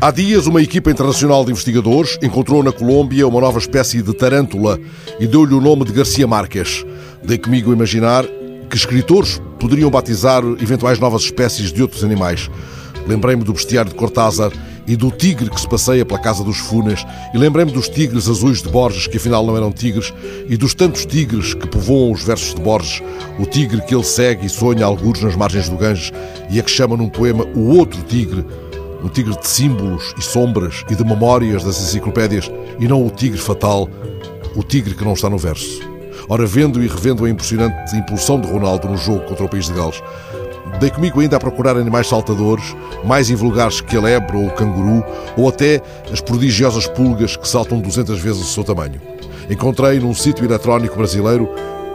Há dias, uma equipa internacional de investigadores encontrou na Colômbia uma nova espécie de tarântula e deu-lhe o nome de Garcia Marques. Dei comigo imaginar que escritores poderiam batizar eventuais novas espécies de outros animais. Lembrei-me do bestiário de Cortázar e do tigre que se passeia pela casa dos Funas, e lembrei-me dos tigres azuis de Borges, que afinal não eram tigres, e dos tantos tigres que povoam os versos de Borges, o tigre que ele segue e sonha algures nas margens do Ganges, e a que chama num poema o outro tigre, um tigre de símbolos e sombras e de memórias das enciclopédias, e não o tigre fatal, o tigre que não está no verso. Ora, vendo e revendo a impressionante impulsão de Ronaldo no jogo contra o País de Gales, dei comigo ainda a procurar animais saltadores, mais invulgares que a lebre ou o canguru, ou até as prodigiosas pulgas que saltam 200 vezes o seu tamanho. Encontrei num sítio eletrónico brasileiro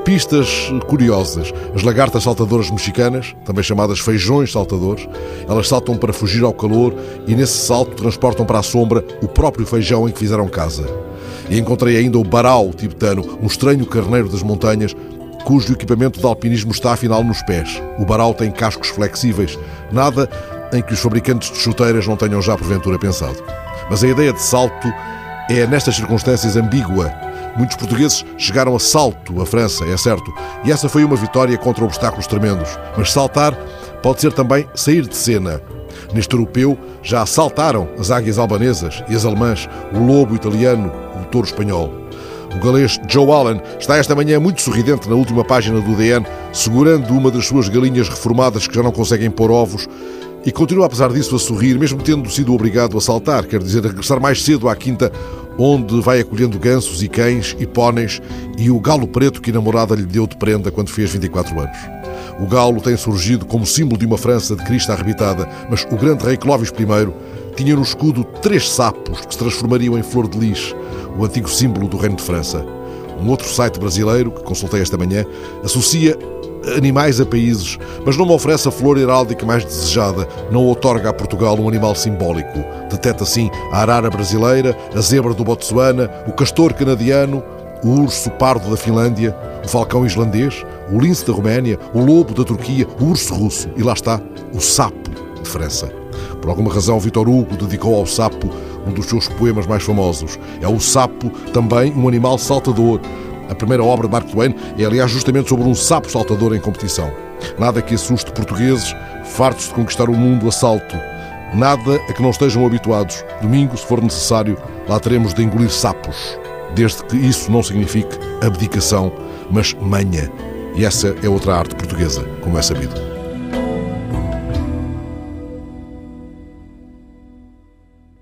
pistas curiosas. As lagartas saltadoras mexicanas, também chamadas feijões saltadores, elas saltam para fugir ao calor e nesse salto transportam para a sombra o próprio feijão em que fizeram casa. E encontrei ainda o barau tibetano, um estranho carneiro das montanhas, cujo equipamento de alpinismo está afinal nos pés. O barau tem cascos flexíveis, nada em que os fabricantes de chuteiras não tenham já porventura pensado. Mas a ideia de salto é, nestas circunstâncias, ambígua Muitos portugueses chegaram a salto à França, é certo, e essa foi uma vitória contra obstáculos tremendos. Mas saltar pode ser também sair de cena. Neste europeu já saltaram as águias albanesas e as alemãs, o lobo italiano, o touro espanhol. O galês Joe Allen está esta manhã muito sorridente na última página do DN, segurando uma das suas galinhas reformadas que já não conseguem pôr ovos e continua, apesar disso, a sorrir, mesmo tendo sido obrigado a saltar, quer dizer, a regressar mais cedo à quinta, onde vai acolhendo gansos e cães e póneis e o galo preto que a namorada lhe deu de prenda quando fez 24 anos. O galo tem surgido como símbolo de uma França de Cristo arrebitada, mas o grande rei Clovis I tinha no escudo três sapos que se transformariam em flor de lis, o antigo símbolo do Reino de França. Um outro site brasileiro, que consultei esta manhã, associa animais a países, mas não me oferece a flor heráldica mais desejada, não otorga a Portugal um animal simbólico. Deteta, assim, a arara brasileira, a zebra do Botsuana, o castor canadiano, o urso pardo da Finlândia, o falcão islandês, o lince da Roménia, o lobo da Turquia, o urso russo e lá está, o sapo de França. Por alguma razão, Vitor Hugo dedicou ao sapo um dos seus poemas mais famosos. É o sapo também um animal saltador, a primeira obra de Mark Twain é, aliás, justamente sobre um sapo saltador em competição. Nada que assuste portugueses fartos de conquistar o mundo a salto. Nada a que não estejam habituados. Domingo, se for necessário, lá teremos de engolir sapos. Desde que isso não signifique abdicação, mas manha. E essa é outra arte portuguesa, como é sabido.